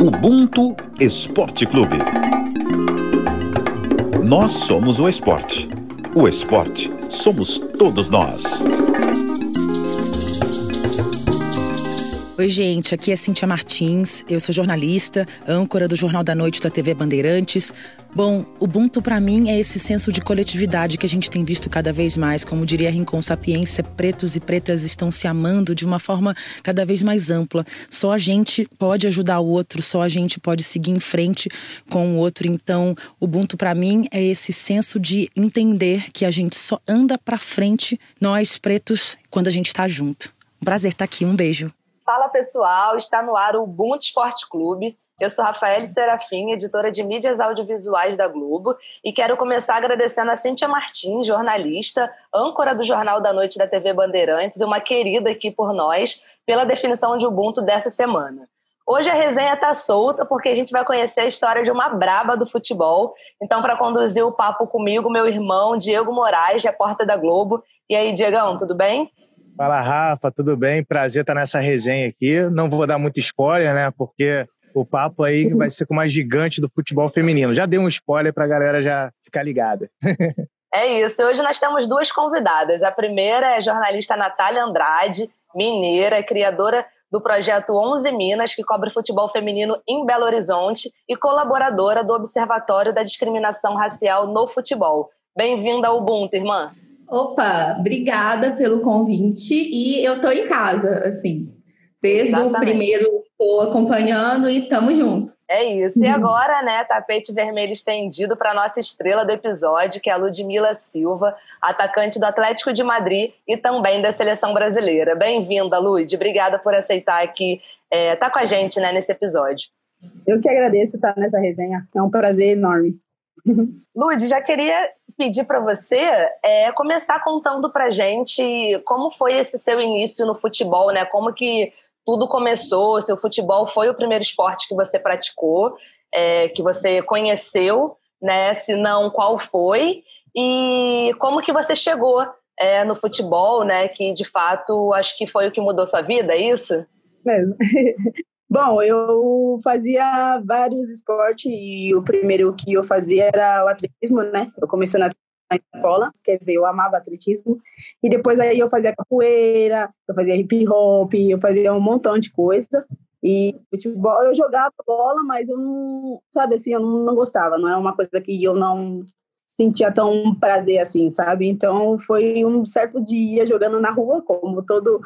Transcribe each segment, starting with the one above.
Ubuntu Esporte Clube. Nós somos o esporte. O esporte somos todos nós. Oi, gente, aqui é Cintia Martins, eu sou jornalista, âncora do Jornal da Noite da TV Bandeirantes. Bom, Ubuntu para mim é esse senso de coletividade que a gente tem visto cada vez mais, como diria Rincon Sapiência, pretos e pretas estão se amando de uma forma cada vez mais ampla. Só a gente pode ajudar o outro, só a gente pode seguir em frente com o outro. Então, Ubuntu para mim é esse senso de entender que a gente só anda para frente nós pretos quando a gente está junto. Um prazer estar aqui, um beijo. Fala pessoal, está no ar o Ubuntu Esporte Clube. Eu sou Rafael Serafim, editora de mídias audiovisuais da Globo, e quero começar agradecendo a Cíntia Martins, jornalista, âncora do Jornal da Noite da TV Bandeirantes e uma querida aqui por nós, pela definição de Ubuntu dessa semana. Hoje a resenha está solta porque a gente vai conhecer a história de uma braba do futebol. Então, para conduzir o papo comigo, meu irmão Diego Moraes, repórter da Globo. E aí, Diegão, tudo bem? Fala, Rafa, tudo bem? Prazer estar nessa resenha aqui. Não vou dar muito spoiler, né? Porque o papo aí vai ser com uma gigante do futebol feminino. Já dei um spoiler para a galera já ficar ligada. É isso. Hoje nós temos duas convidadas. A primeira é a jornalista Natália Andrade, mineira, criadora do projeto 11 Minas, que cobre futebol feminino em Belo Horizonte e colaboradora do Observatório da Discriminação Racial no Futebol. Bem-vinda ao Ubuntu, irmã. Opa, obrigada pelo convite e eu tô em casa, assim, desde Exatamente. o primeiro estou acompanhando e tamo junto. É isso. E uhum. agora, né, tapete vermelho estendido para nossa estrela do episódio, que é a Ludmila Silva, atacante do Atlético de Madrid e também da seleção brasileira. Bem-vinda, Lud. Obrigada por aceitar aqui, é, tá com a gente, né, nesse episódio. Eu que agradeço estar nessa resenha. É um prazer enorme. Lud, já queria pedir para você é, começar contando para gente como foi esse seu início no futebol, né? Como que tudo começou, se o futebol foi o primeiro esporte que você praticou, é, que você conheceu, né? Se não, qual foi? E como que você chegou é, no futebol, né? Que de fato acho que foi o que mudou sua vida, é isso? Mesmo. Bom, eu fazia vários esportes e o primeiro que eu fazia era o atletismo, né? Eu comecei na escola, quer dizer, eu amava atletismo. E depois aí eu fazia capoeira, eu fazia hip hop, eu fazia um montão de coisa. E futebol, eu jogava bola, mas eu não, sabe assim, eu não, não gostava, não é uma coisa que eu não sentia tão prazer assim, sabe? Então foi um certo dia jogando na rua, como todo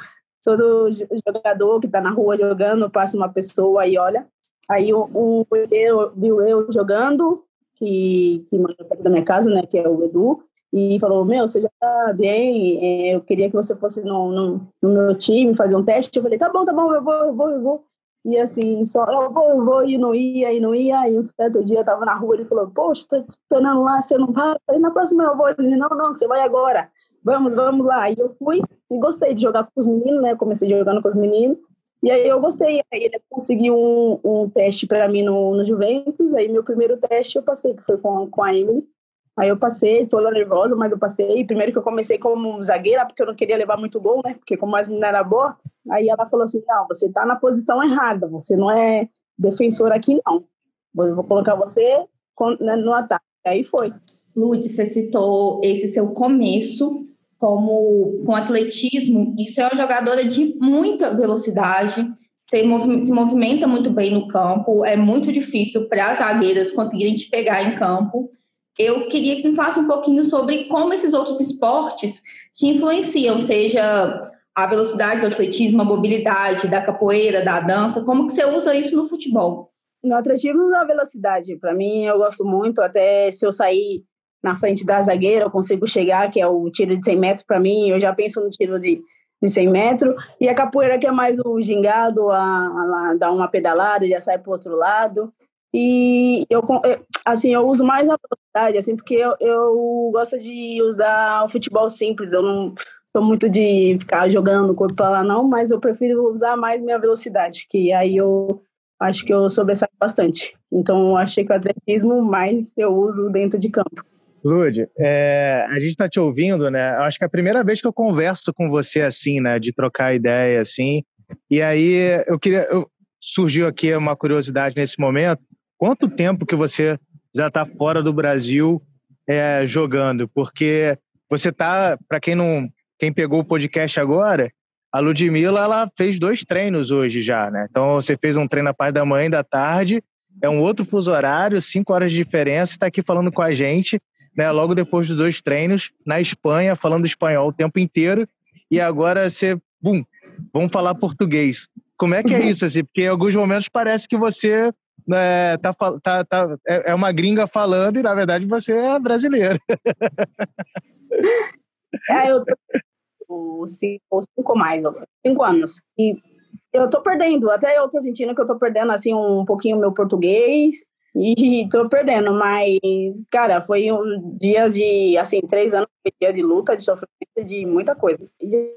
todo jogador que está na rua jogando, passa uma pessoa e olha. Aí o, o eu, viu eu jogando, que, que mora perto da minha casa, né, que é o Edu, e falou, meu, você já tá bem, é, eu queria que você fosse no, no, no, meu time fazer um teste. Eu falei, tá bom, tá bom, eu vou, eu vou, eu vou. E assim, só, eu vou, eu vou, e não ia, e não ia. E um certo dia eu tava na rua, ele falou, poxa, tô te esperando lá, você não vai? Eu falei, na próxima eu vou. Ele, não, não, você vai agora vamos, vamos lá. E eu fui e gostei de jogar com os meninos, né? Comecei jogando com os meninos. E aí eu gostei. Aí ele conseguiu um, um teste para mim no, no Juventus. Aí meu primeiro teste eu passei, que foi com, com a Emily. Aí eu passei, toda nervosa, mas eu passei. Primeiro que eu comecei como zagueira, porque eu não queria levar muito gol, né? Porque como as meninas eram boas, aí ela falou assim, não, você tá na posição errada, você não é defensor aqui, não. Eu vou colocar você né, no ataque. Aí foi. Lud, você citou esse seu começo como com atletismo, isso é uma jogadora de muita velocidade, se, movimenta muito bem no campo, é muito difícil para as zagueiras conseguirem te pegar em campo. Eu queria que você falasse um pouquinho sobre como esses outros esportes te influenciam, seja a velocidade do atletismo, a mobilidade da capoeira, da dança, como que você usa isso no futebol? No atletismo, a velocidade. Para mim, eu gosto muito, até se eu sair na frente da zagueira, eu consigo chegar, que é o tiro de 100 metros para mim, eu já penso no tiro de, de 100 metros, e a capoeira que é mais o gingado, a, a, a dar uma pedalada, já sai para o outro lado, e eu, assim, eu uso mais a velocidade, assim, porque eu, eu gosto de usar o futebol simples, eu não sou muito de ficar jogando o corpo para lá não, mas eu prefiro usar mais minha velocidade, que aí eu acho que eu sobressaio bastante. Então, eu achei que o atletismo mais eu uso dentro de campo. Lude, é, a gente está te ouvindo, né? Eu acho que é a primeira vez que eu converso com você assim, né? De trocar ideia, assim. E aí eu queria. Eu, surgiu aqui uma curiosidade nesse momento. Quanto tempo que você já está fora do Brasil é, jogando? Porque você está, para quem não, quem pegou o podcast agora, a Ludmilla ela fez dois treinos hoje já, né? Então você fez um treino na parte da manhã e da tarde, é um outro fuso horário, cinco horas de diferença, está aqui falando com a gente, né? Logo depois dos dois treinos na Espanha, falando espanhol o tempo inteiro, e agora você, bum, vamos falar português. Como é que é isso, assim? Porque em alguns momentos parece que você é, tá, tá, tá, é, uma gringa falando e, na verdade, você é brasileira. É, eu tô cinco, cinco mais, cinco anos. E eu tô perdendo, até eu tô sentindo que eu tô perdendo, assim, um pouquinho meu português e tô perdendo, mas, cara, foi um dias de, assim, três anos, dia de luta, de sofrimento, de muita coisa.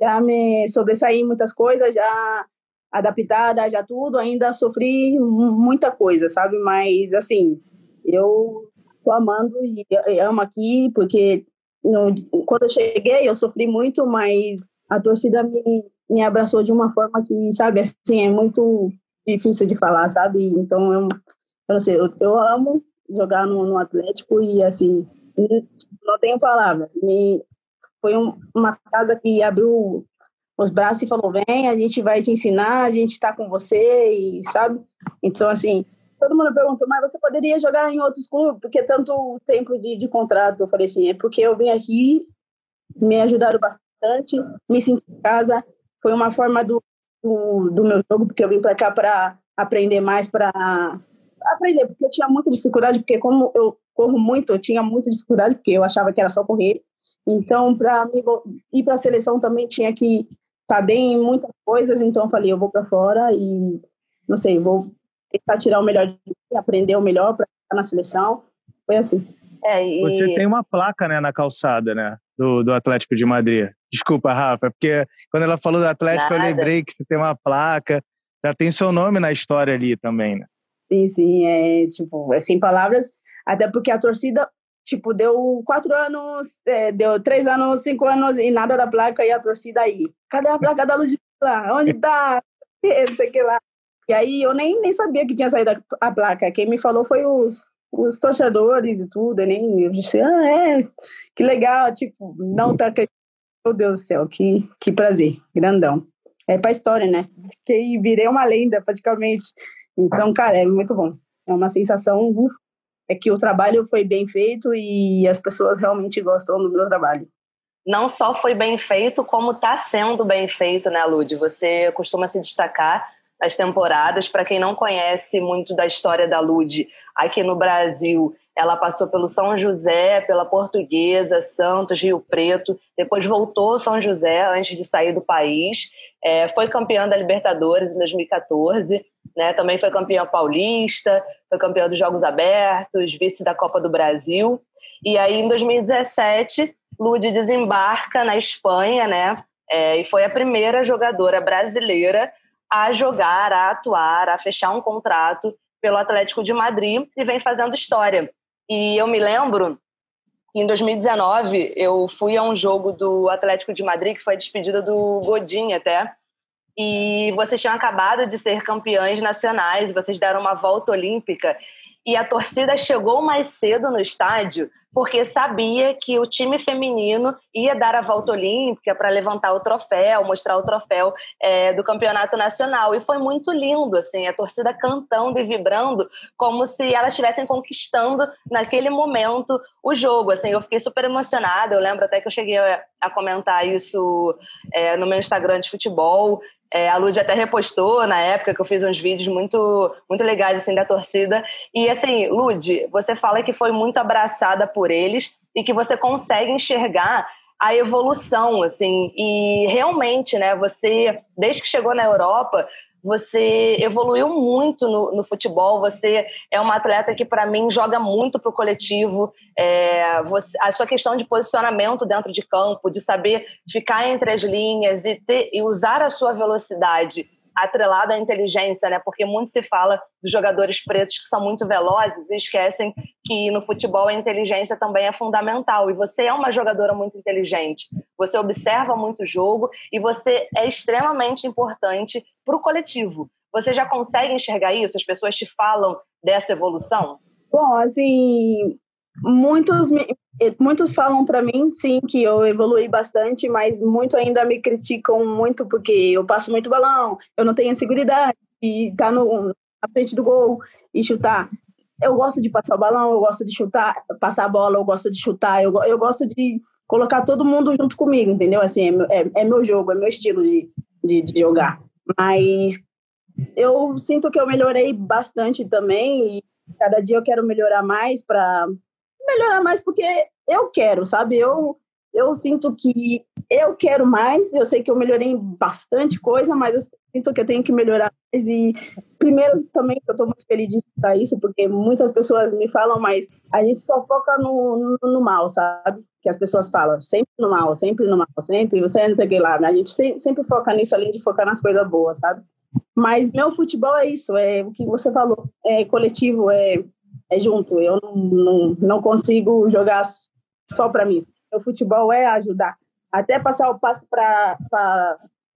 Já me sobressaí muitas coisas, já adaptada, já tudo, ainda sofri muita coisa, sabe? Mas, assim, eu tô amando e amo aqui, porque no, quando eu cheguei, eu sofri muito, mas a torcida me, me abraçou de uma forma que, sabe, assim, é muito difícil de falar, sabe? Então, eu, eu não sei, eu, eu amo jogar no, no Atlético e, assim, não tenho palavras. Me, foi um, uma casa que abriu os braços e falou: vem, a gente vai te ensinar, a gente está com você, e sabe? Então, assim, todo mundo perguntou, mas você poderia jogar em outros clubes? Porque tanto tempo de, de contrato? Eu falei assim: é porque eu vim aqui, me ajudaram bastante, me senti em casa. Foi uma forma do, do, do meu jogo, porque eu vim para cá para aprender mais, para aprender, porque eu tinha muita dificuldade, porque como eu corro muito, eu tinha muita dificuldade, porque eu achava que era só correr. Então, para ir para a seleção também tinha que tá bem em muitas coisas, então eu falei, eu vou para fora e, não sei, vou tentar tirar o melhor de mim, aprender o melhor para estar na seleção. Foi assim. É, e... Você tem uma placa, né, na calçada, né, do, do Atlético de Madrid. Desculpa, Rafa, porque quando ela falou do Atlético, Nada. eu lembrei que você tem uma placa, já tem seu nome na história ali também, né? Sim, sim, é tipo, é sem palavras, até porque a torcida tipo, deu quatro anos, é, deu três anos, cinco anos e nada da placa e a torcida aí. Cadê a placa da lá? Onde tá? Não sei que lá. E aí eu nem, nem sabia que tinha saído a, a placa. Quem me falou foi os, os torcedores e tudo. Eu nem eu disse, ah, é, que legal. Tipo, não tá. Meu Deus do céu, que, que prazer, grandão. É pra história, né? Fiquei, virei uma lenda praticamente. Então, cara, é muito bom. É uma sensação, ufa, é que o trabalho foi bem feito e as pessoas realmente gostam do meu trabalho. Não só foi bem feito, como está sendo bem feito, né, Lud? Você costuma se destacar nas temporadas. Para quem não conhece muito da história da Lud aqui no Brasil, ela passou pelo São José, pela Portuguesa, Santos, Rio Preto, depois voltou ao São José antes de sair do país. É, foi campeã da Libertadores em 2014 né? Também foi campeã paulista, foi campeã dos Jogos Abertos, vice da Copa do Brasil. E aí, em 2017, Lud desembarca na Espanha, né? É, e foi a primeira jogadora brasileira a jogar, a atuar, a fechar um contrato pelo Atlético de Madrid e vem fazendo história. E eu me lembro, em 2019, eu fui a um jogo do Atlético de Madrid, que foi a despedida do Godin até, e vocês tinham acabado de ser campeões nacionais, vocês deram uma volta olímpica e a torcida chegou mais cedo no estádio porque sabia que o time feminino ia dar a volta olímpica para levantar o troféu, mostrar o troféu é, do campeonato nacional. E foi muito lindo, assim, a torcida cantando e vibrando como se elas estivessem conquistando naquele momento o jogo. Assim, eu fiquei super emocionada. Eu lembro até que eu cheguei a, comentar isso é, no meu Instagram de futebol. É, a Lud até repostou na época que eu fiz uns vídeos muito, muito legais assim, da torcida. E assim, Lud, você fala que foi muito abraçada por eles e que você consegue enxergar a evolução, assim, e realmente, né, você, desde que chegou na Europa, você evoluiu muito no, no, futebol, você é uma atleta que, para mim, joga muito para o coletivo. É, você, a sua questão de posicionamento dentro de campo, de saber ficar entre as linhas e, ter, e usar a sua velocidade atrelado à inteligência, né? Porque muito se fala dos jogadores pretos que são muito velozes e esquecem que no futebol a inteligência também é fundamental. E você é uma jogadora muito inteligente. Você observa muito o jogo e você é extremamente importante para o coletivo. Você já consegue enxergar isso? As pessoas te falam dessa evolução? Bom, assim, muitos muitos falam para mim sim que eu evolui bastante, mas muitos ainda me criticam muito porque eu passo muito balão, eu não tenho segurança e tá no na frente do gol e chutar. Eu gosto de passar o balão, eu gosto de chutar, passar a bola, eu gosto de chutar, eu, eu gosto de colocar todo mundo junto comigo, entendeu? Assim, é, é, é meu jogo, é meu estilo de, de, de, jogar. Mas eu sinto que eu melhorei bastante também e cada dia eu quero melhorar mais para melhorar mais porque eu quero, sabe? Eu eu sinto que eu quero mais, eu sei que eu melhorei bastante coisa, mas eu sinto que eu tenho que melhorar mais. E primeiro também eu estou muito feliz de escutar isso, porque muitas pessoas me falam, mas a gente só foca no, no, no, mal, sabe? Que as pessoas falam, sempre no mal, sempre no mal, sempre, você não sei que lá. A gente sempre, sempre foca nisso, além de focar nas coisas boas, sabe? Mas meu futebol é isso, é o que você falou, é coletivo, é, é junto. Eu não, não, não consigo jogar só para mim o futebol é ajudar. Até passar o passe para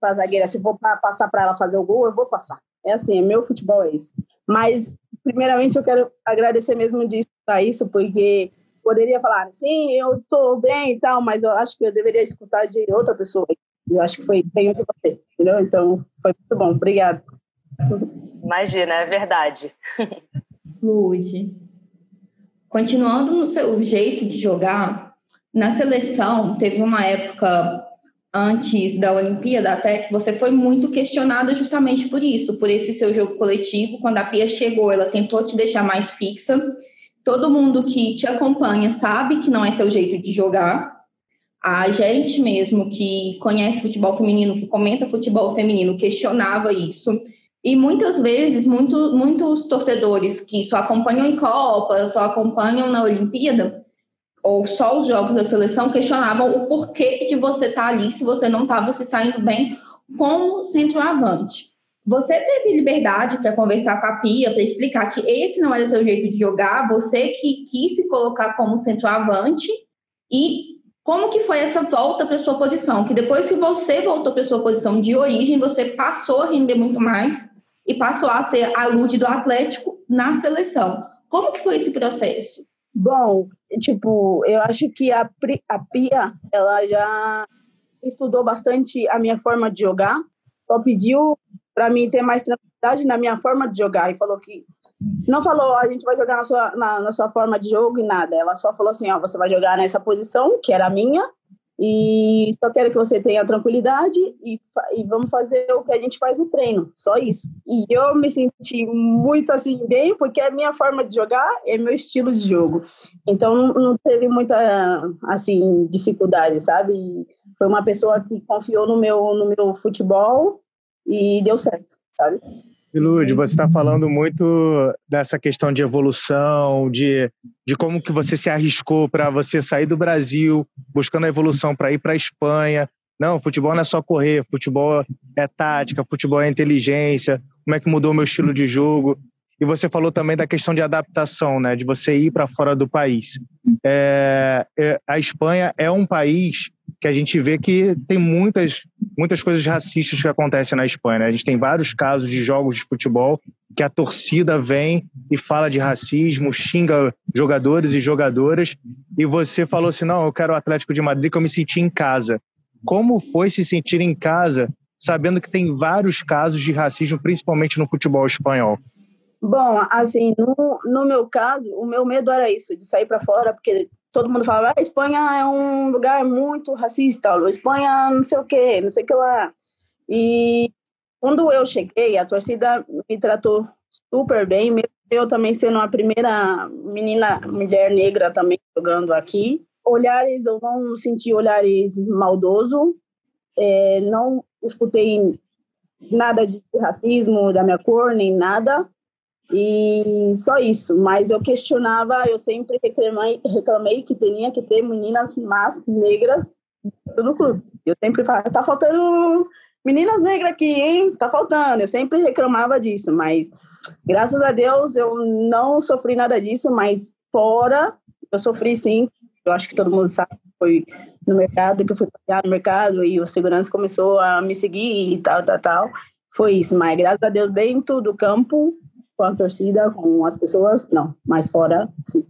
a zagueira. Se for para passar para ela fazer o gol, eu vou passar. É assim, é meu futebol é isso. Mas, primeiramente, eu quero agradecer mesmo de escutar isso, porque poderia falar, sim, eu estou bem e tal, mas eu acho que eu deveria escutar de outra pessoa. Eu acho que foi bem de você, entendeu? Então, foi muito bom. Obrigada. Imagina, é verdade. Lude, continuando no seu jeito de jogar, na seleção, teve uma época antes da Olimpíada até que você foi muito questionada justamente por isso, por esse seu jogo coletivo. Quando a Pia chegou, ela tentou te deixar mais fixa. Todo mundo que te acompanha sabe que não é seu jeito de jogar. A gente mesmo que conhece futebol feminino, que comenta futebol feminino, questionava isso. E muitas vezes, muito, muitos torcedores que só acompanham em Copa, só acompanham na Olimpíada, ou só os jogos da seleção questionavam o porquê de você estar tá ali se você não estava se saindo bem como centroavante. Você teve liberdade para conversar com a Pia, para explicar que esse não era seu jeito de jogar, você que quis se colocar como centroavante e como que foi essa volta para sua posição? Que depois que você voltou para sua posição de origem, você passou a render muito mais e passou a ser a Lude do Atlético na seleção. Como que foi esse processo? Bom, tipo, eu acho que a, a Pia, ela já estudou bastante a minha forma de jogar, só pediu para mim ter mais tranquilidade na minha forma de jogar e falou que não falou a gente vai jogar na sua na, na sua forma de jogo e nada ela só falou assim ó você vai jogar nessa posição que era a minha e só quero que você tenha tranquilidade e, e vamos fazer o que a gente faz no treino, só isso. E eu me senti muito assim bem, porque a minha forma de jogar é meu estilo de jogo. Então não, não teve muita assim dificuldade, sabe? Foi uma pessoa que confiou no meu no meu futebol e deu certo, sabe? Ilude, você está falando muito dessa questão de evolução, de, de como que você se arriscou para você sair do Brasil, buscando a evolução para ir para a Espanha. Não, futebol não é só correr, futebol é tática, futebol é inteligência, como é que mudou o meu estilo de jogo. E você falou também da questão de adaptação, né, de você ir para fora do país. É, é, a Espanha é um país que a gente vê que tem muitas, muitas coisas racistas que acontecem na Espanha. Né? A gente tem vários casos de jogos de futebol que a torcida vem e fala de racismo, xinga jogadores e jogadoras, e você falou assim: não, eu quero o Atlético de Madrid, que eu me senti em casa. Como foi se sentir em casa, sabendo que tem vários casos de racismo, principalmente no futebol espanhol? Bom, assim, no, no meu caso, o meu medo era isso, de sair para fora, porque todo mundo falava, ah, Espanha é um lugar muito racista, a Espanha não sei o quê, não sei o que lá. E quando eu cheguei, a torcida me tratou super bem, mesmo eu também sendo a primeira menina, mulher negra também jogando aqui. Olhares, eu não senti olhares maldoso, é, não escutei nada de racismo da minha cor, nem nada. E só isso, mas eu questionava, eu sempre reclamei, reclamei que tinha que ter meninas más negras no clube. Eu sempre falava, tá faltando meninas negras aqui, hein? Tá faltando. Eu sempre reclamava disso, mas graças a Deus eu não sofri nada disso, mas fora eu sofri sim. Eu acho que todo mundo sabe, foi no mercado que eu fui trabalhar no mercado e o segurança começou a me seguir e tal, tal, tal. foi isso, mas graças a Deus dentro do campo, com a torcida, com as pessoas, não, mas fora, sim.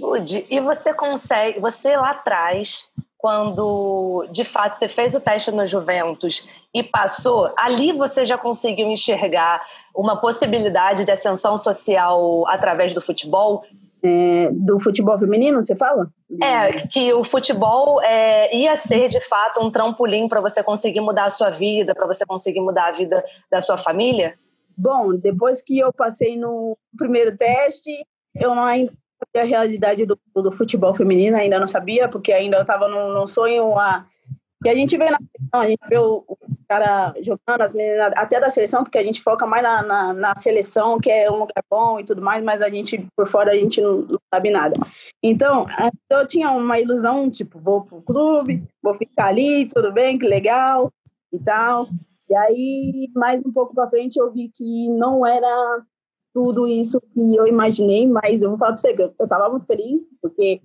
Lud, e você consegue, você lá atrás, quando de fato você fez o teste no Juventus e passou, ali você já conseguiu enxergar uma possibilidade de ascensão social através do futebol? É, do futebol feminino, você fala? É, que o futebol é, ia ser de fato um trampolim para você conseguir mudar a sua vida, para você conseguir mudar a vida da sua família? Bom, depois que eu passei no primeiro teste, eu ainda a realidade do, do futebol feminino, ainda não sabia, porque ainda eu estava num, num, sonho a, que a gente vê na seleção, a gente vê o, o, cara jogando, as meninas, até da seleção, porque a gente foca mais na, na, na, seleção, que é um lugar bom e tudo mais, mas a gente, por fora, a gente não, não sabe nada. Então, eu tinha uma ilusão, tipo, vou pro clube, vou ficar ali, tudo bem, que legal e tal. E aí, mais um pouco para frente, eu vi que não era tudo isso que eu imaginei, mas eu vou falar para você, eu estava muito feliz, porque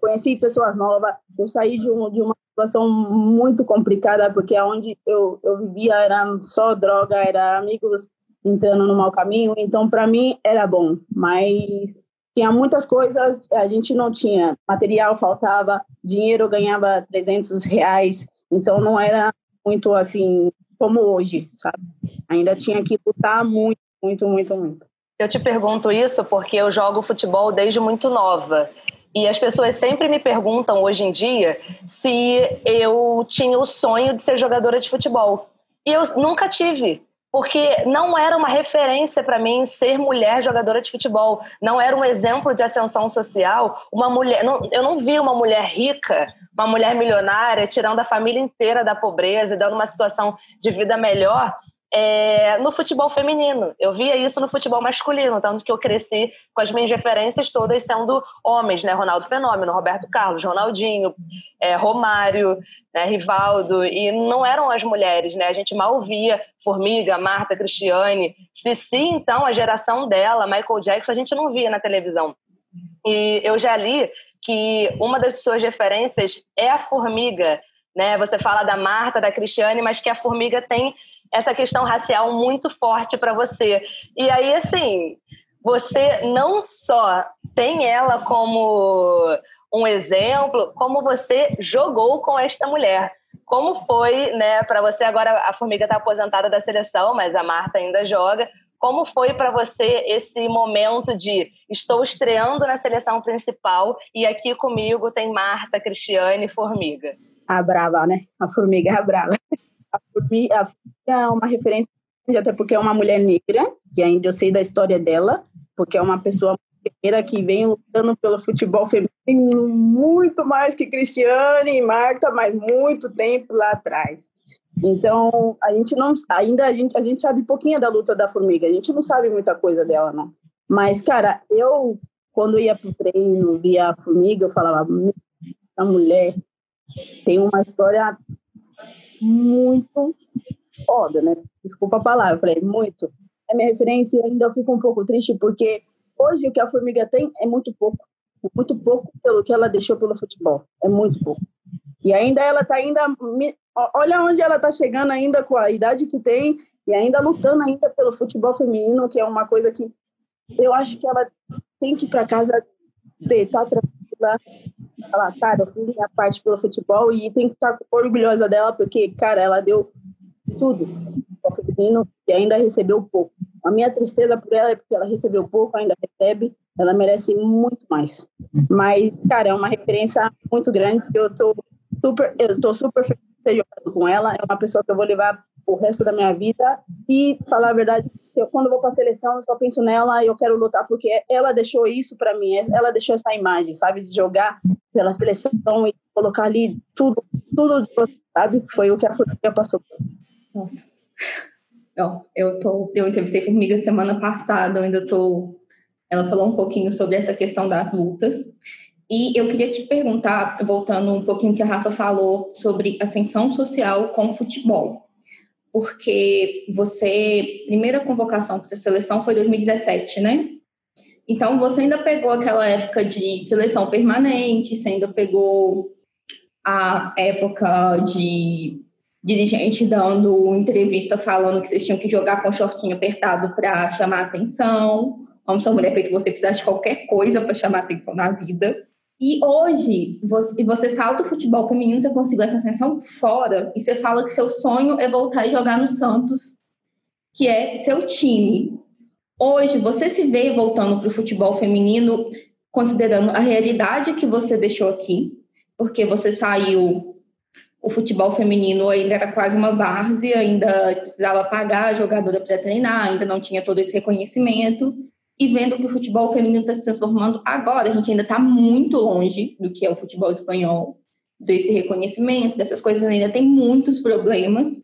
conheci pessoas novas, eu saí de, um, de uma situação muito complicada, porque onde eu, eu vivia era só droga, era amigos entrando no mau caminho, então para mim era bom, mas tinha muitas coisas, a gente não tinha, material faltava, dinheiro ganhava 300 reais, então não era muito assim como hoje, sabe? Ainda tinha que lutar muito, muito, muito, muito. Eu te pergunto isso porque eu jogo futebol desde muito nova. E as pessoas sempre me perguntam hoje em dia se eu tinha o sonho de ser jogadora de futebol. E eu nunca tive, porque não era uma referência para mim ser mulher jogadora de futebol. Não era um exemplo de ascensão social. Uma mulher, não, eu não vi uma mulher rica, uma mulher milionária, tirando a família inteira da pobreza e dando uma situação de vida melhor é, no futebol feminino. Eu via isso no futebol masculino, tanto que eu cresci com as minhas referências todas sendo homens, né? Ronaldo Fenômeno, Roberto Carlos, Ronaldinho, é, Romário, né? Rivaldo, e não eram as mulheres, né? A gente mal via Formiga, Marta, Cristiane, Cici, então, a geração dela, Michael Jackson, a gente não via na televisão. E eu já li que uma das suas referências é a Formiga, né? Você fala da Marta, da Cristiane, mas que a Formiga tem essa questão racial muito forte para você. E aí, assim, você não só tem ela como um exemplo, como você jogou com esta mulher. Como foi, né, para você agora a Formiga está aposentada da seleção, mas a Marta ainda joga. Como foi para você esse momento de estou estreando na seleção principal e aqui comigo tem Marta, Cristiane e Formiga? A brava, né? A Formiga é a brava a Formiga é uma referência, até porque é uma mulher negra, que ainda eu sei da história dela, porque é uma pessoa negra que vem lutando pelo futebol feminino muito mais que Cristiane e Marta, mas muito tempo lá atrás. Então, a gente não ainda a gente a gente sabe pouquinho da luta da formiga, a gente não sabe muita coisa dela, não. Mas cara, eu quando ia pro treino, via a formiga, eu falava, a mulher tem uma história muito foda, né? Desculpa a palavra, falei, muito. É minha referência e ainda eu fico um pouco triste porque hoje o que a Formiga tem é muito pouco. Muito pouco pelo que ela deixou pelo futebol. É muito pouco. E ainda ela tá ainda... Olha onde ela tá chegando ainda com a idade que tem e ainda lutando ainda pelo futebol feminino, que é uma coisa que eu acho que ela tem que ir para casa deitar tranquila, falar, cara, eu fiz minha parte pelo futebol e tem que estar orgulhosa dela, porque, cara, ela deu tudo ao feminino e ainda recebeu pouco. A minha tristeza por ela é porque ela recebeu pouco, ainda recebe, ela merece muito mais. Mas, cara, é uma referência muito grande, eu tô super, eu tô super feliz de ter jogado com ela, é uma pessoa que eu vou levar o resto da minha vida e falar a verdade, eu quando vou para a seleção eu só penso nela e eu quero lutar porque ela deixou isso para mim, ela deixou essa imagem, sabe, de jogar pela seleção e colocar ali tudo, tudo, sabe, foi o que a Formiga passou. Nossa. Eu, eu, tô, eu entrevistei Formiga semana passada, eu ainda tô. Ela falou um pouquinho sobre essa questão das lutas. E eu queria te perguntar, voltando um pouquinho que a Rafa falou sobre ascensão social com futebol porque você, primeira convocação para a seleção foi 2017, né? Então você ainda pegou aquela época de seleção permanente, você ainda pegou a época de dirigente dando entrevista falando que vocês tinham que jogar com shortinho apertado para chamar atenção, como sua mulher fez você precisar de qualquer coisa para chamar atenção na vida. E hoje, você, você salta o futebol feminino, você conseguiu essa ascensão fora, e você fala que seu sonho é voltar e jogar no Santos, que é seu time. Hoje, você se vê voltando para o futebol feminino, considerando a realidade que você deixou aqui, porque você saiu, o futebol feminino ainda era quase uma várzea, ainda precisava pagar a jogadora para treinar, ainda não tinha todo esse reconhecimento e vendo que o futebol feminino está se transformando agora. A gente ainda está muito longe do que é o futebol espanhol, desse reconhecimento, dessas coisas ainda tem muitos problemas,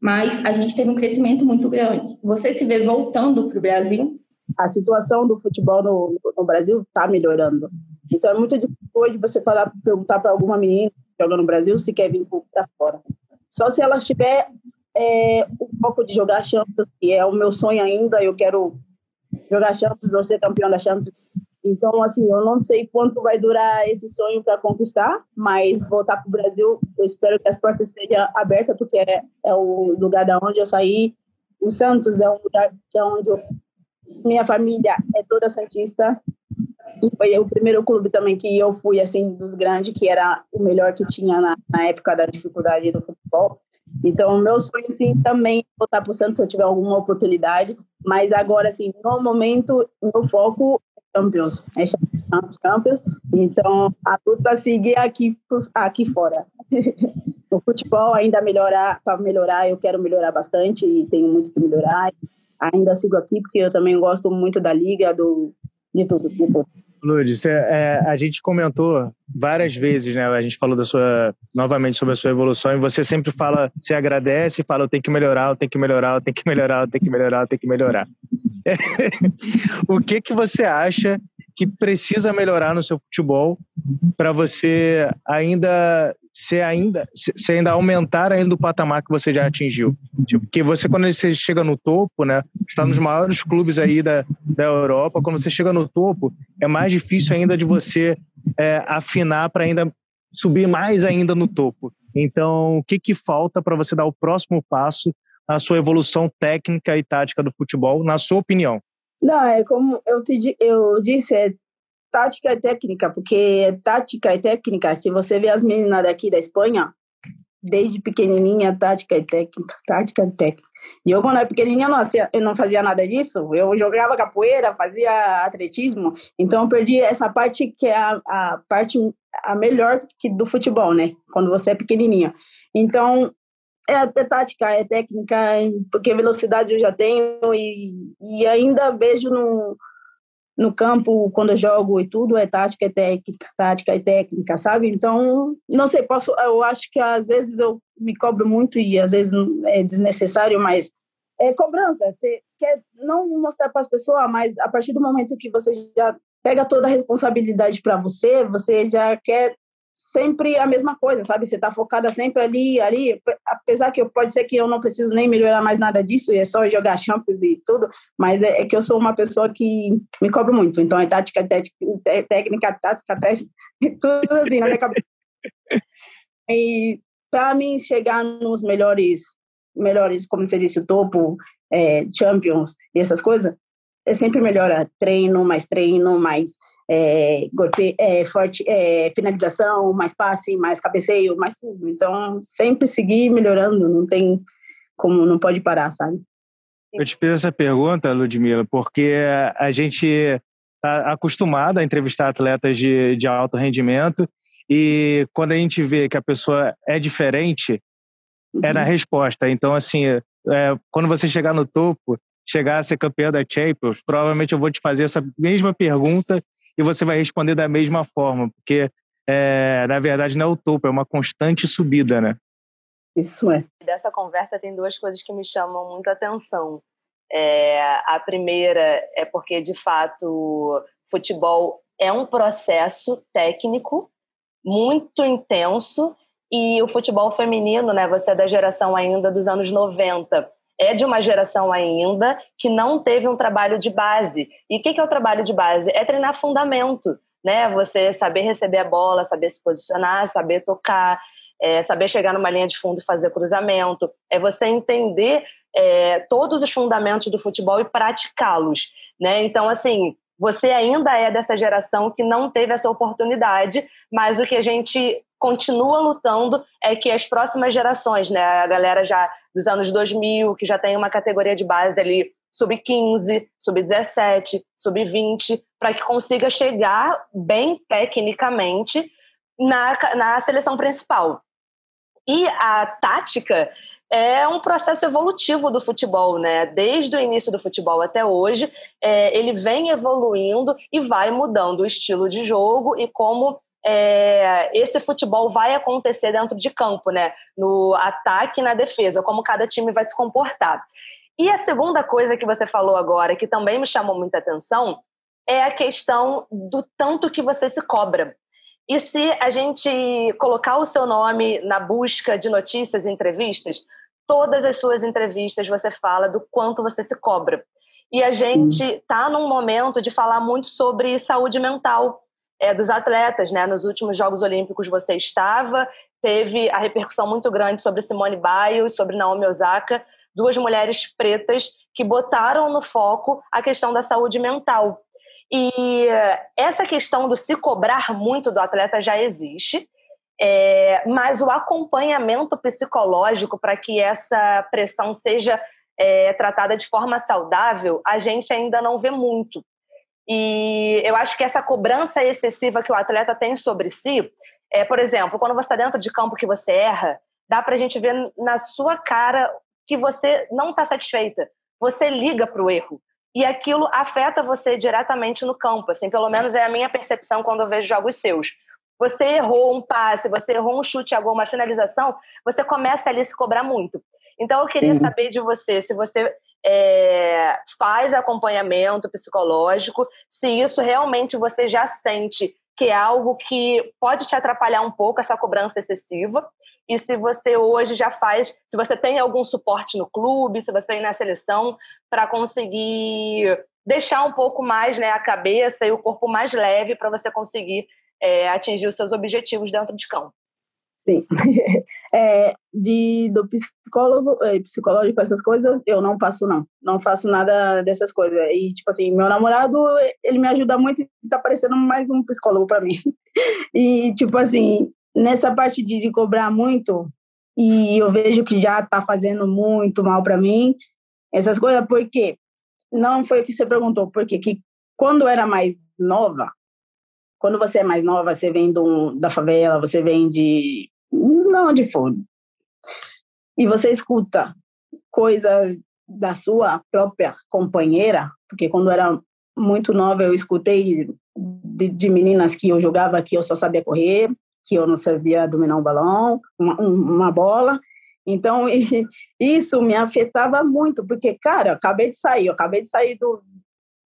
mas a gente teve um crescimento muito grande. Você se vê voltando para o Brasil? A situação do futebol no, no Brasil está melhorando. Então é muito difícil você falar, perguntar para alguma menina que joga no Brasil se quer vir para fora. Só se ela tiver é, o foco de jogar Champions, que é o meu sonho ainda, eu quero jogar Champions ou ser campeão da Champions. Então, assim, eu não sei quanto vai durar esse sonho para conquistar, mas voltar para o Brasil, eu espero que as portas estejam abertas, porque é, é o lugar da onde eu saí. O Santos é um lugar que é onde eu, minha família é toda santista. E foi o primeiro clube também que eu fui, assim, dos grandes, que era o melhor que tinha na, na época da dificuldade do futebol. Então, o meu sonho, sim, também é voltar para o Santos se eu tiver alguma oportunidade. Mas agora, assim, no momento, meu foco é Champions. É Champions, Champions. Então, a luta seguir aqui, aqui fora. o futebol ainda melhorar, para melhorar, eu quero melhorar bastante e tenho muito que melhorar. Ainda sigo aqui porque eu também gosto muito da liga, do, de tudo, de tudo. Lourdes, é, a gente comentou várias vezes, né? A gente falou da sua, novamente sobre a sua evolução e você sempre fala, se agradece, fala, eu tenho que melhorar, eu tenho que melhorar, eu tenho que melhorar, eu tenho que melhorar, eu tenho que melhorar. o que que você acha que precisa melhorar no seu futebol para você ainda ser ainda se ainda aumentar ainda o patamar que você já atingiu. Tipo, porque você quando você chega no topo né está nos maiores clubes aí da, da Europa quando você chega no topo é mais difícil ainda de você é, afinar para ainda subir mais ainda no topo. Então o que que falta para você dar o próximo passo na sua evolução técnica e tática do futebol na sua opinião? Não, é como eu, te, eu disse, é tática e técnica, porque tática e técnica, se você vê as meninas daqui da Espanha, desde pequenininha, tática e técnica, tática e técnica. E eu, quando era pequenininha, não, eu não fazia nada disso. Eu jogava capoeira, fazia atletismo. Então, eu perdi essa parte que é a, a parte a melhor que do futebol, né? Quando você é pequenininha. Então, é, é tática, é técnica, porque velocidade eu já tenho e, e ainda vejo no, no campo, quando eu jogo e tudo, é tática, é técnica, tática e técnica, sabe? Então, não sei, posso, eu acho que às vezes eu me cobro muito e às vezes é desnecessário, mas é cobrança. Você quer não mostrar para as pessoas, mas a partir do momento que você já pega toda a responsabilidade para você, você já quer sempre a mesma coisa, sabe? Você tá focada sempre ali, ali, apesar que eu, pode ser que eu não preciso nem melhorar mais nada disso, e é só jogar Champions e tudo, mas é, é que eu sou uma pessoa que me cobro muito, então é tática, técnica, técnica tática, técnica, tudo assim na minha cabeça. E para mim chegar nos melhores, melhores, como você disse, topo, é, Champions e essas coisas, é sempre melhor treino, mais treino, mais é, golpe, é, forte, é, finalização, mais passe, mais cabeceio, mais tudo. Então, sempre seguir melhorando, não tem como, não pode parar, sabe? Eu te fiz essa pergunta, Ludmila, porque a gente está acostumado a entrevistar atletas de, de alto rendimento e quando a gente vê que a pessoa é diferente, uhum. é na uhum. resposta. Então, assim, é, quando você chegar no topo, chegar a ser campeão da Champions, provavelmente eu vou te fazer essa mesma pergunta e você vai responder da mesma forma, porque é, na verdade não é o topo, é uma constante subida, né? Isso é. Dessa conversa tem duas coisas que me chamam muita atenção. É, a primeira é porque, de fato, futebol é um processo técnico muito intenso e o futebol feminino, né? Você é da geração ainda dos anos 90 é de uma geração ainda que não teve um trabalho de base. E o que é o trabalho de base? É treinar fundamento, né? Você saber receber a bola, saber se posicionar, saber tocar. é saber chegar numa linha de fundo e fazer cruzamento, é você entender é, todos os fundamentos do futebol e praticá-los, né? Então, assim, você ainda é dessa geração que não teve essa oportunidade, mas o que a gente continua lutando é que as próximas gerações, né, a galera já dos anos 2000, que já tem uma categoria de base ali sub-15, sub-17, sub-20, para que consiga chegar bem tecnicamente na, na seleção principal. E a tática é um processo evolutivo do futebol, né? Desde o início do futebol até hoje, é, ele vem evoluindo e vai mudando o estilo de jogo e como é, esse futebol vai acontecer dentro de campo, né? No ataque e na defesa, como cada time vai se comportar. E a segunda coisa que você falou agora, que também me chamou muita atenção, é a questão do tanto que você se cobra. E se a gente colocar o seu nome na busca de notícias e entrevistas, todas as suas entrevistas você fala do quanto você se cobra. E a gente está num momento de falar muito sobre saúde mental é, dos atletas. Né? Nos últimos Jogos Olímpicos você estava, teve a repercussão muito grande sobre Simone Biles, sobre Naomi Osaka, duas mulheres pretas que botaram no foco a questão da saúde mental. E essa questão do se cobrar muito do atleta já existe, é, mas o acompanhamento psicológico para que essa pressão seja é, tratada de forma saudável, a gente ainda não vê muito. E eu acho que essa cobrança excessiva que o atleta tem sobre si, é, por exemplo, quando você está dentro de campo que você erra, dá para a gente ver na sua cara que você não está satisfeita. Você liga para o erro. E aquilo afeta você diretamente no campo. Assim, pelo menos é a minha percepção quando eu vejo jogos seus. Você errou um passe, você errou um chute a gol, uma finalização, você começa ali a se cobrar muito. Então eu queria Sim. saber de você se você é, faz acompanhamento psicológico, se isso realmente você já sente que é algo que pode te atrapalhar um pouco essa cobrança excessiva. E se você hoje já faz, se você tem algum suporte no clube, se você tem na seleção, para conseguir deixar um pouco mais né, a cabeça e o corpo mais leve para você conseguir é, atingir os seus objetivos dentro de campo. Sim. É, de, do psicólogo, é, psicológico, essas coisas, eu não passo, não. Não faço nada dessas coisas. E, tipo assim, meu namorado, ele me ajuda muito e tá parecendo mais um psicólogo para mim. E, tipo assim, nessa parte de, de cobrar muito, e eu vejo que já tá fazendo muito mal para mim, essas coisas, porque não foi o que você perguntou, porque que quando eu era mais nova, quando você é mais nova, você vem do, da favela, você vem de. não onde for. E você escuta coisas da sua própria companheira, porque quando era muito nova eu escutei de, de, meninas que eu jogava que eu só sabia correr, que eu não sabia dominar um balão, uma, uma bola. Então, isso me afetava muito, porque, cara, acabei de sair, eu acabei de sair do,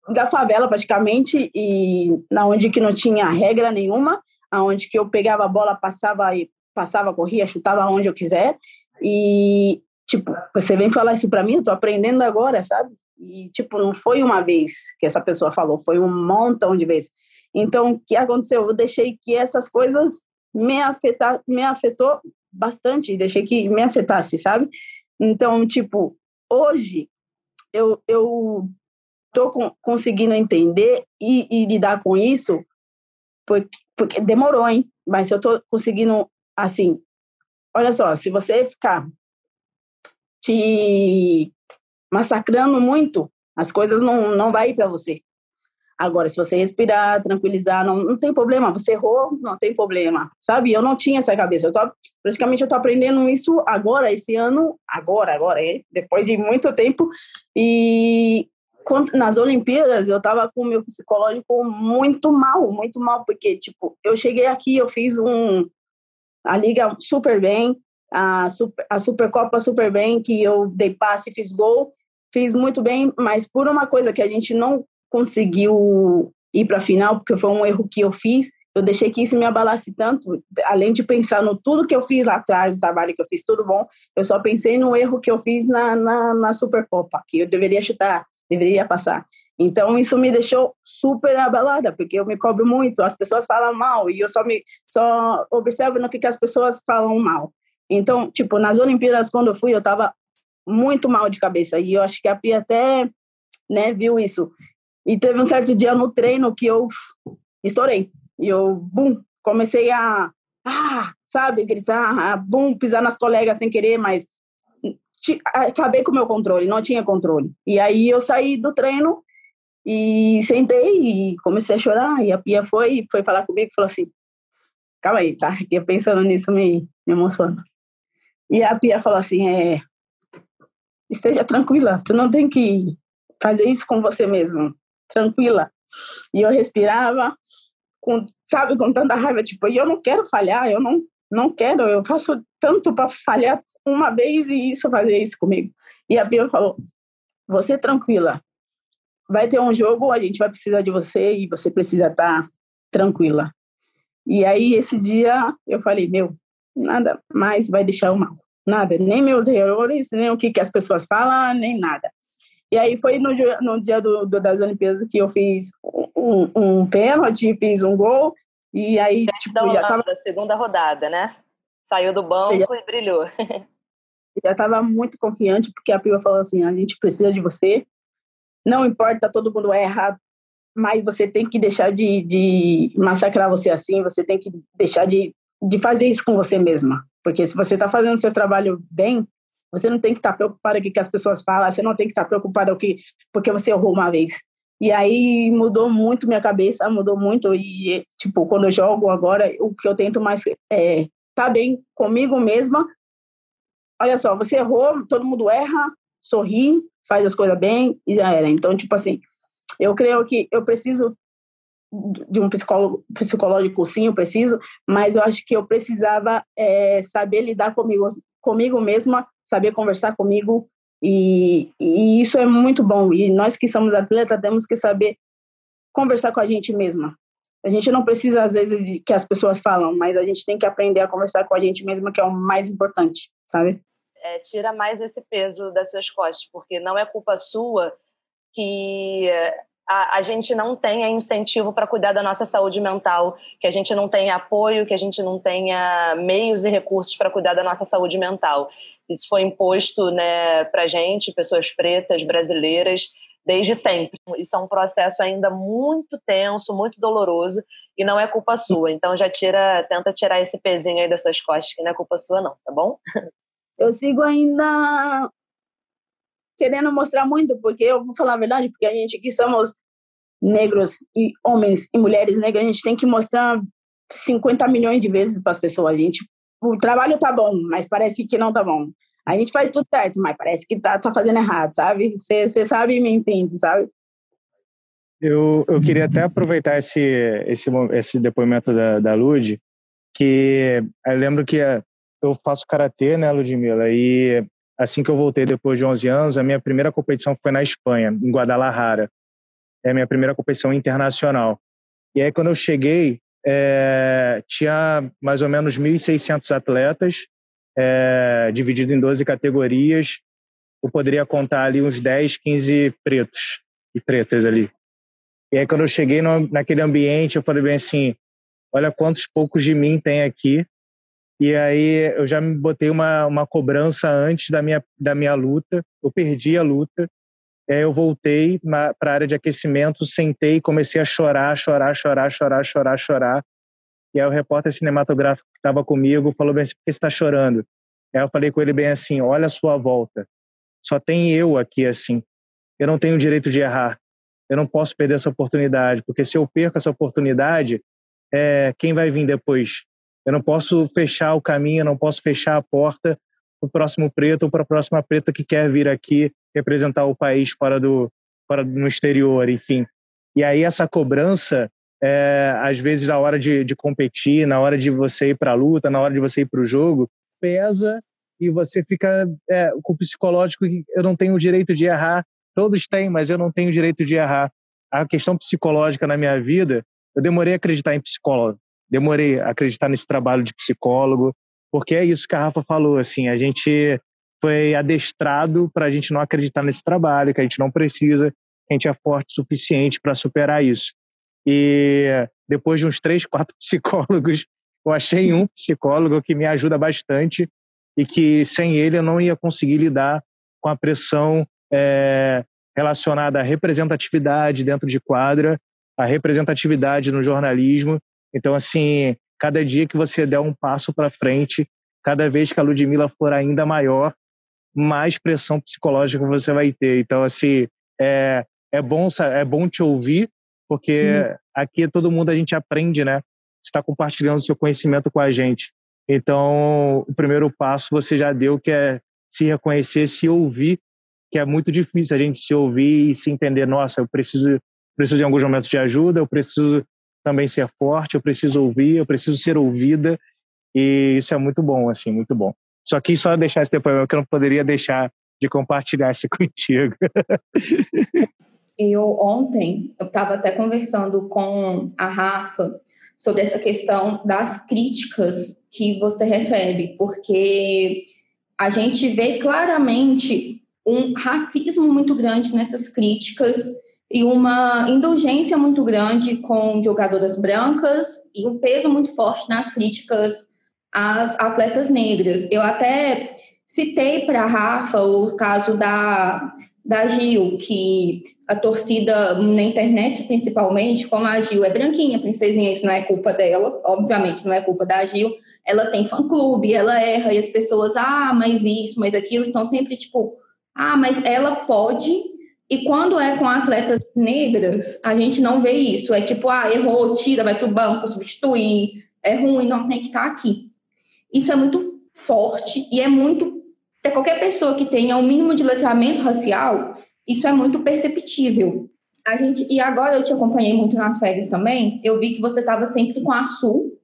da favela praticamente e na onde que não tinha regra nenhuma, aonde que eu pegava a bola, passava e passava, corria, chutava onde eu quiser e tipo, você vem falar isso para mim, eu tô aprendendo agora, sabe? E tipo, não foi uma vez que essa pessoa falou, foi um montão de vezes. Então, o que aconteceu? Eu deixei que essas coisas me afetar, me afetou bastante, deixei que me afetasse, sabe? Então, tipo, hoje eu, eu estou conseguindo entender e, e, lidar com isso, porque, porque demorou, hein? Mas eu estou conseguindo, assim, olha só, se você ficar te massacrando muito, as coisas não, não vai para você. Agora, se você respirar, tranquilizar, não, não tem problema. Você errou, não tem problema. Sabe? Eu não tinha essa cabeça. Eu tô, praticamente eu tô aprendendo isso agora, esse ano, agora, agora, depois de muito tempo. E nas Olimpíadas eu tava com o meu psicológico muito mal, muito mal, porque, tipo, eu cheguei aqui, eu fiz um, a liga super bem, a, super, a Supercopa super bem, que eu dei passe, fiz gol, fiz muito bem, mas por uma coisa que a gente não conseguiu ir para final, porque foi um erro que eu fiz, eu deixei que isso me abalasse tanto, além de pensar no tudo que eu fiz lá atrás, o trabalho que eu fiz, tudo bom, eu só pensei no erro que eu fiz na, na, na Supercopa, que eu deveria chutar deveria passar. Então isso me deixou super abalada, porque eu me cobro muito, as pessoas falam mal e eu só me só observo no que, que as pessoas falam mal. Então, tipo, nas Olimpíadas quando eu fui, eu tava muito mal de cabeça e eu acho que a Pia até, né, viu isso. E teve um certo dia no treino que eu estourei. E eu, bum, comecei a, ah, sabe, gritar, bum, pisar nas colegas sem querer, mas acabei com o meu controle, não tinha controle. E aí eu saí do treino e sentei e comecei a chorar. E a Pia foi, foi falar comigo e falou assim: calma aí, tá? Que pensando nisso me, me emociona. E a Pia falou assim: é, esteja tranquila, tu não tem que fazer isso com você mesmo, tranquila. E eu respirava, com, sabe, com tanta raiva, tipo, eu não quero falhar, eu não, não quero, eu faço tanto para falhar uma vez e isso fazer isso comigo. E a Pia falou: você tranquila, vai ter um jogo, a gente vai precisar de você e você precisa estar tá tranquila. E aí, esse dia, eu falei, meu, nada mais vai deixar o mal. Nada, nem meus erros, nem o que, que as pessoas falam, nem nada. E aí foi no, no dia do, do, das Olimpíadas que eu fiz um, um pênalti, fiz um gol, e aí, tipo, da já tava... Da segunda rodada, né? Saiu do banco já... e brilhou. já estava muito confiante, porque a Pia falou assim, a gente precisa de você, não importa, todo mundo erra, mas você tem que deixar de, de massacrar você assim, você tem que deixar de, de fazer isso com você mesma. Porque se você está fazendo seu trabalho bem, você não tem que estar tá preocupado com o que as pessoas falam, você não tem que estar tá preocupado que, porque você errou uma vez. E aí mudou muito minha cabeça, mudou muito. E, tipo, quando eu jogo agora, o que eu tento mais é tá bem comigo mesma. Olha só, você errou, todo mundo erra, sorri, faz as coisas bem e já era. Então, tipo assim, eu creio que eu preciso de um psicólogo psicológico, sim, eu preciso, mas eu acho que eu precisava é, saber lidar comigo, comigo mesma, saber conversar comigo, e, e, isso é muito bom. E nós que somos atletas temos que saber conversar com a gente mesma. A gente não precisa, às vezes, de que as pessoas falam, mas a gente tem que aprender a conversar com a gente mesma, que é o mais importante, sabe? é, tira mais esse peso das suas costas, porque não é culpa sua que a, a gente não tenha incentivo para cuidar da nossa saúde mental, que a gente não tenha apoio, que a gente não tenha meios e recursos para cuidar da nossa saúde mental. Isso foi imposto né, para gente, pessoas pretas, brasileiras, desde sempre. Isso é um processo ainda muito tenso, muito doloroso e não é culpa sua. Então já tira, tenta tirar esse pezinho aí das suas costas, que não é culpa sua não, tá bom? eu sigo ainda querendo mostrar muito, porque eu vou falar a verdade, porque a gente que somos negros e homens e mulheres negras, a gente tem que mostrar 50 milhões de vezes para as pessoas. A gente, o trabalho tá bom, mas parece que não tá bom. A gente faz tudo certo, mas parece que tá, tá fazendo errado, sabe? Você sabe e me entende, sabe? Eu, eu queria até aproveitar esse, esse, esse depoimento da, da Lud, que eu lembro que eu faço karatê, né, Ludmila? E assim que eu voltei depois de 11 anos, a minha primeira competição foi na Espanha, em Guadalajara. É a minha primeira competição internacional. E aí, quando eu cheguei, é, tinha mais ou menos 1.600 atletas, é, dividido em 12 categorias. Eu poderia contar ali uns 10, 15 pretos e pretas ali. E aí, quando eu cheguei no, naquele ambiente, eu falei bem assim: olha quantos poucos de mim tem aqui e aí eu já me botei uma, uma cobrança antes da minha, da minha luta. Eu perdi a luta. E aí eu voltei para a área de aquecimento, sentei comecei a chorar, chorar, chorar, chorar, chorar, chorar. E aí o repórter cinematográfico que estava comigo falou bem assim, por que você está chorando? Aí eu falei com ele bem assim, olha a sua volta. Só tem eu aqui assim. Eu não tenho o direito de errar. Eu não posso perder essa oportunidade, porque se eu perco essa oportunidade, é, quem vai vir depois? Eu não posso fechar o caminho, eu não posso fechar a porta para o próximo preto ou para a próxima preta que quer vir aqui representar o país fora do, fora no exterior, enfim. E aí essa cobrança, é, às vezes na hora de, de competir, na hora de você ir para a luta, na hora de você ir para o jogo, pesa e você fica é, com o psicológico que eu não tenho o direito de errar. Todos têm, mas eu não tenho o direito de errar. A questão psicológica na minha vida, eu demorei a acreditar em psicólogo demorei a acreditar nesse trabalho de psicólogo, porque é isso que a Rafa falou, assim, a gente foi adestrado para a gente não acreditar nesse trabalho, que a gente não precisa, a gente é forte o suficiente para superar isso. E depois de uns três, quatro psicólogos, eu achei um psicólogo que me ajuda bastante e que sem ele eu não ia conseguir lidar com a pressão é, relacionada à representatividade dentro de quadra, a representatividade no jornalismo. Então, assim, cada dia que você der um passo para frente, cada vez que a Ludmilla for ainda maior, mais pressão psicológica você vai ter. Então, assim, é, é bom é bom te ouvir, porque hum. aqui todo mundo a gente aprende, né? Está compartilhando seu conhecimento com a gente. Então, o primeiro passo você já deu, que é se reconhecer, se ouvir, que é muito difícil a gente se ouvir e se entender. Nossa, eu preciso, preciso em alguns momentos de ajuda, eu preciso também ser forte, eu preciso ouvir, eu preciso ser ouvida. E isso é muito bom, assim, muito bom. Só que só deixar esse depoimento que eu não poderia deixar de compartilhar isso contigo. Eu ontem, eu estava até conversando com a Rafa sobre essa questão das críticas que você recebe, porque a gente vê claramente um racismo muito grande nessas críticas e uma indulgência muito grande com jogadoras brancas e um peso muito forte nas críticas às atletas negras. Eu até citei para a Rafa o caso da, da Gil, que a torcida na internet, principalmente, como a Gil é branquinha, princesinha, isso não é culpa dela, obviamente não é culpa da Gil. Ela tem fã-clube, ela erra e as pessoas, ah, mas isso, mas aquilo. Então, sempre tipo, ah, mas ela pode. E quando é com atletas negras, a gente não vê isso. É tipo, ah, errou, tira, vai para o banco, substituir, é ruim, não tem que estar aqui. Isso é muito forte e é muito. Qualquer pessoa que tenha um mínimo de letramento racial, isso é muito perceptível. A gente, e agora eu te acompanhei muito nas férias também, eu vi que você estava sempre com a Sul,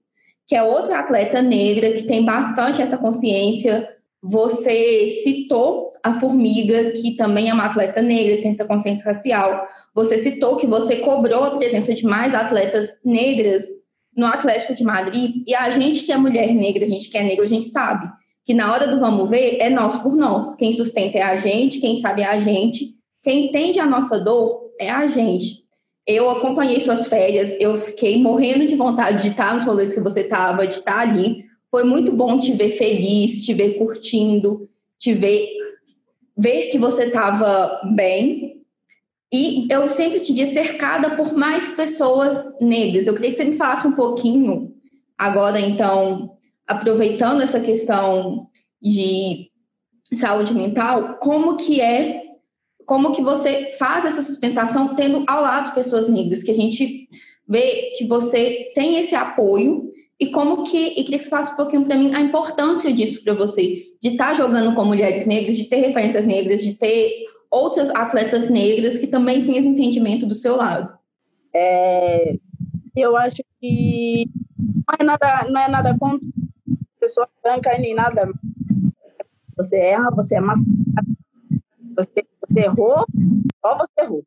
que é outra atleta negra que tem bastante essa consciência. Você citou a Formiga, que também é uma atleta negra, tem essa consciência racial. Você citou que você cobrou a presença de mais atletas negras no Atlético de Madrid. E a gente que é mulher negra, a gente que é negra, a gente sabe que na hora do vamos ver é nós por nós. Quem sustenta é a gente, quem sabe é a gente. Quem entende a nossa dor é a gente. Eu acompanhei suas férias, eu fiquei morrendo de vontade de estar nos rolês que você estava, de estar ali. Foi muito bom te ver feliz, te ver curtindo, te ver, ver que você estava bem. E eu sempre te vi cercada por mais pessoas negras. Eu queria que você me falasse um pouquinho, agora, então, aproveitando essa questão de saúde mental, como que é como que você faz essa sustentação tendo ao lado pessoas negras, que a gente vê que você tem esse apoio e como que, e queria que você falasse um pouquinho para mim a importância disso para você, de estar tá jogando com mulheres negras, de ter referências negras, de ter outras atletas negras que também têm esse entendimento do seu lado. É, eu acho que não é nada, não é nada contra pessoa branca nem nada. Você erra, você é mascarada, você você errou, só você errou.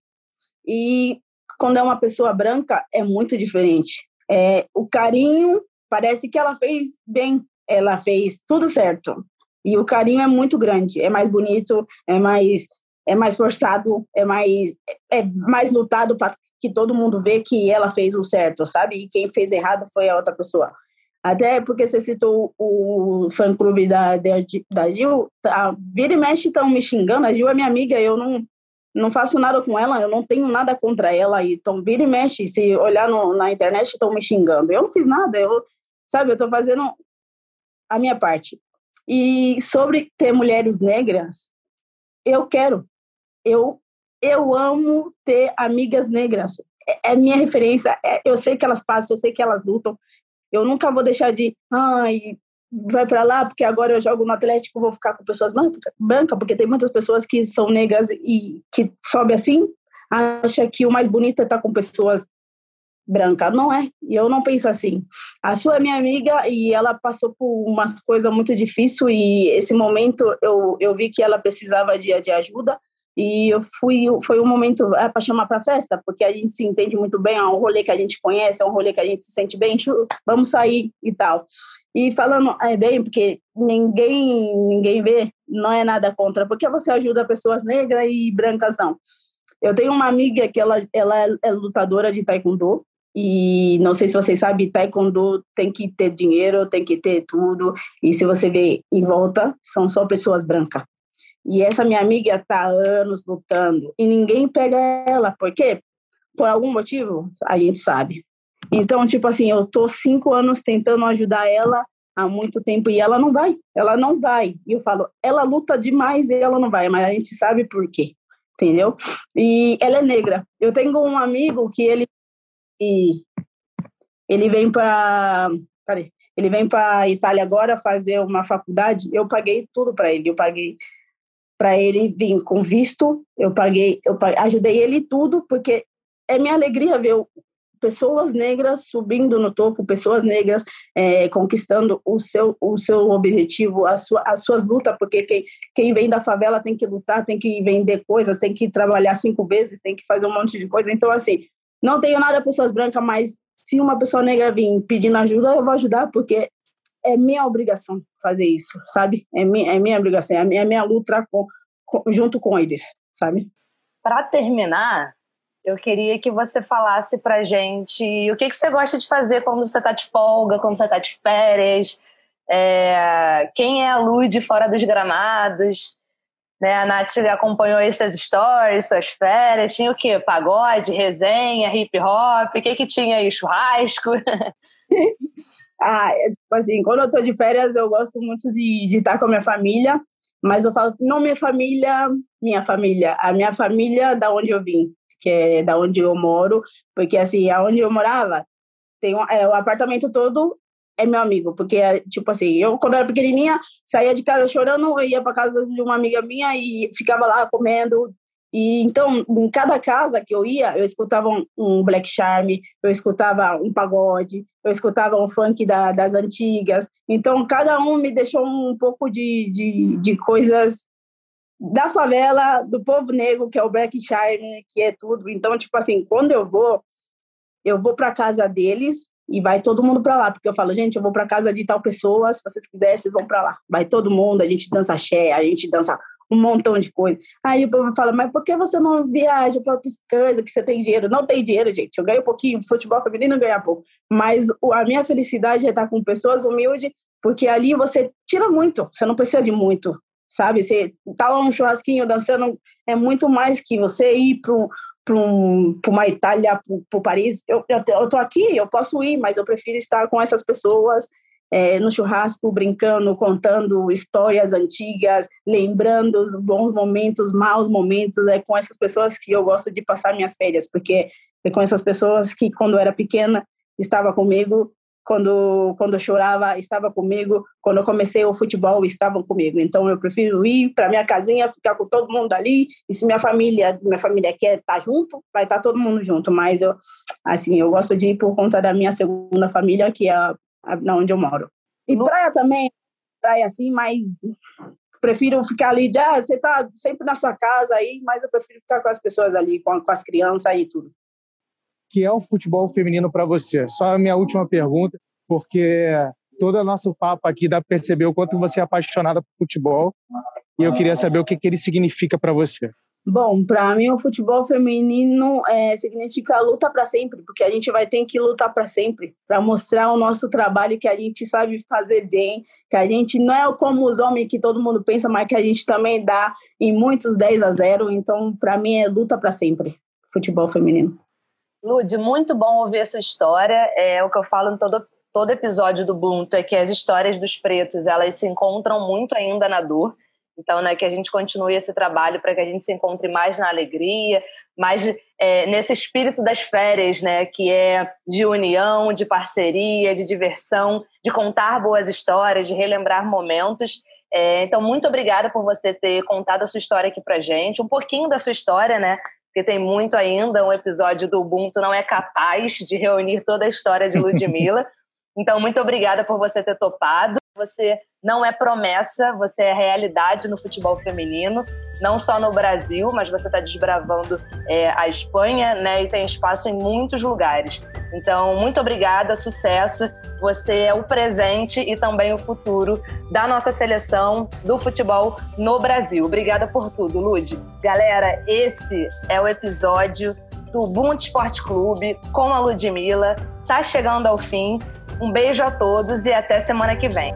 E quando é uma pessoa branca, é muito diferente. É, o carinho parece que ela fez bem, ela fez tudo certo. E o carinho é muito grande, é mais bonito, é mais é mais forçado, é mais é mais lutado para que todo mundo vê que ela fez o certo, sabe? E quem fez errado foi a outra pessoa. Até porque você citou o fã-clube da, da Gil, a tá, vira e mexe estão me xingando, a Gil é minha amiga, eu não, não faço nada com ela, eu não tenho nada contra ela, então vira e mexe, se olhar no, na internet estão me xingando. Eu não fiz nada, eu, sabe, eu estou fazendo a minha parte. E sobre ter mulheres negras, eu quero, eu, eu amo ter amigas negras, é, é minha referência, é, eu sei que elas passam, eu sei que elas lutam, eu nunca vou deixar de, ai, vai para lá porque agora eu jogo no Atlético, vou ficar com pessoas brancas, porque tem muitas pessoas que são negras e que sobe assim, acha que o mais bonito é estar tá com pessoas brancas. Não é. E eu não penso assim. A sua é minha amiga e ela passou por umas coisas muito difíceis e esse momento eu, eu vi que ela precisava de, de ajuda e eu fui, foi um momento é, para chamar para festa, porque a gente se entende muito bem, é um rolê que a gente conhece, é um rolê que a gente se sente bem, vamos sair e tal. E falando é bem, porque ninguém ninguém vê, não é nada contra, porque você ajuda pessoas negras e brancas não. Eu tenho uma amiga que ela, ela é lutadora de taekwondo, e não sei se vocês sabem, taekwondo tem que ter dinheiro, tem que ter tudo. E se você vê em volta, são só pessoas brancas. E essa minha amiga está anos lutando e ninguém pega ela. Por quê? Por algum motivo, a gente sabe. Então, tipo assim, eu tô cinco anos tentando ajudar ela há muito tempo e ela não vai. Ela não vai. E eu falo, ela luta demais e ela não vai, mas a gente sabe por quê. Entendeu? E ela é negra. Eu tenho um amigo que ele ele vem para ele vem para Itália agora fazer uma faculdade. Eu paguei tudo para ele. Eu paguei para ele vir com visto. Eu paguei, eu paguei, ajudei ele tudo porque é minha alegria ver pessoas negras subindo no topo, pessoas negras é, conquistando o seu, o seu objetivo, a sua, as suas lutas, porque quem, quem vem da favela tem que lutar, tem que vender coisas, tem que trabalhar cinco vezes, tem que fazer um monte de coisa. Então, assim, não tenho nada pessoas brancas, mas se uma pessoa negra vir pedindo ajuda, eu vou ajudar, porque é minha obrigação fazer isso, sabe? É minha, é minha obrigação, é minha, é minha luta com, com, junto com eles, sabe? Para terminar, eu queria que você falasse pra gente o que, que você gosta de fazer quando você tá de folga, quando você tá de férias, é, quem é a Lud fora dos gramados, né? A Nath acompanhou essas stories, suas férias, tinha o quê? Pagode, resenha, hip hop, o que que tinha aí? Churrasco? ah, é, tipo assim, quando eu tô de férias, eu gosto muito de, de estar com a minha família, mas eu falo, não minha família, minha família, a minha família da onde eu vim, que é da onde eu moro, porque assim, aonde eu morava, tem um, é, o apartamento todo é meu amigo, porque, tipo assim, eu, quando era pequenininha, saía de casa chorando, ia para casa de uma amiga minha e ficava lá comendo. E então, em cada casa que eu ia, eu escutava um, um Black Charm, eu escutava um pagode, eu escutava um funk da, das antigas. Então, cada um me deixou um pouco de, de, de coisas da favela, do povo negro, que é o Black Charm, que é tudo. Então, tipo assim, quando eu vou, eu vou para casa deles, e vai todo mundo para lá, porque eu falo, gente, eu vou para casa de tal pessoa, se vocês quiserem, vocês vão para lá. Vai todo mundo, a gente dança axé, a gente dança um montão de coisa. Aí o povo fala, mas por que você não viaja para outras coisas que você tem dinheiro? Não tem dinheiro, gente. Eu ganho pouquinho, futebol feminino ganha pouco. Mas a minha felicidade é estar com pessoas humildes, porque ali você tira muito, você não precisa de muito, sabe? Você tá lá um churrasquinho dançando, é muito mais que você ir para para um, uma Itália, para Paris. Eu, eu, eu tô aqui, eu posso ir, mas eu prefiro estar com essas pessoas é, no churrasco, brincando, contando histórias antigas, lembrando os bons momentos, maus momentos. É com essas pessoas que eu gosto de passar minhas férias, porque é com essas pessoas que, quando era pequena, estava comigo quando quando eu chorava estava comigo, quando eu comecei o futebol estavam comigo. Então eu prefiro ir para minha casinha, ficar com todo mundo ali. E se minha família minha família quer estar tá junto, vai estar tá todo mundo junto. Mas eu assim eu gosto de ir por conta da minha segunda família que é a, a, onde eu moro. E praia também, praia assim, mas prefiro ficar ali, já você tá sempre na sua casa aí, mas eu prefiro ficar com as pessoas ali, com, com as crianças e tudo que é o futebol feminino para você? Só a minha última pergunta, porque todo o nosso papo aqui dá para perceber o quanto você é apaixonada por futebol e eu queria saber o que, que ele significa para você. Bom, para mim o futebol feminino é, significa luta para sempre, porque a gente vai ter que lutar para sempre, para mostrar o nosso trabalho que a gente sabe fazer bem, que a gente não é como os homens que todo mundo pensa, mas que a gente também dá em muitos 10 a 0. Então, para mim é luta para sempre, futebol feminino. Lud, muito bom ouvir a sua história. É o que eu falo em todo, todo episódio do Ubuntu, é que as histórias dos pretos, elas se encontram muito ainda na dor. Então, né, que a gente continue esse trabalho para que a gente se encontre mais na alegria, mais é, nesse espírito das férias, né, que é de união, de parceria, de diversão, de contar boas histórias, de relembrar momentos. É, então, muito obrigada por você ter contado a sua história aqui para gente, um pouquinho da sua história, né, porque tem muito ainda. Um episódio do Ubuntu não é capaz de reunir toda a história de Ludmilla. então, muito obrigada por você ter topado. Você não é promessa, você é realidade no futebol feminino. não só no Brasil, mas você está desbravando é, a Espanha, né? E tem espaço em muitos lugares. Então, muito obrigada, sucesso. Você é o presente e também o futuro da nossa seleção do futebol no Brasil. Obrigada por tudo, Lude. Galera, esse é o episódio do Ubuntu Esporte Clube com a Ludmilla. Tá chegando ao fim. Um beijo a todos e até semana que vem.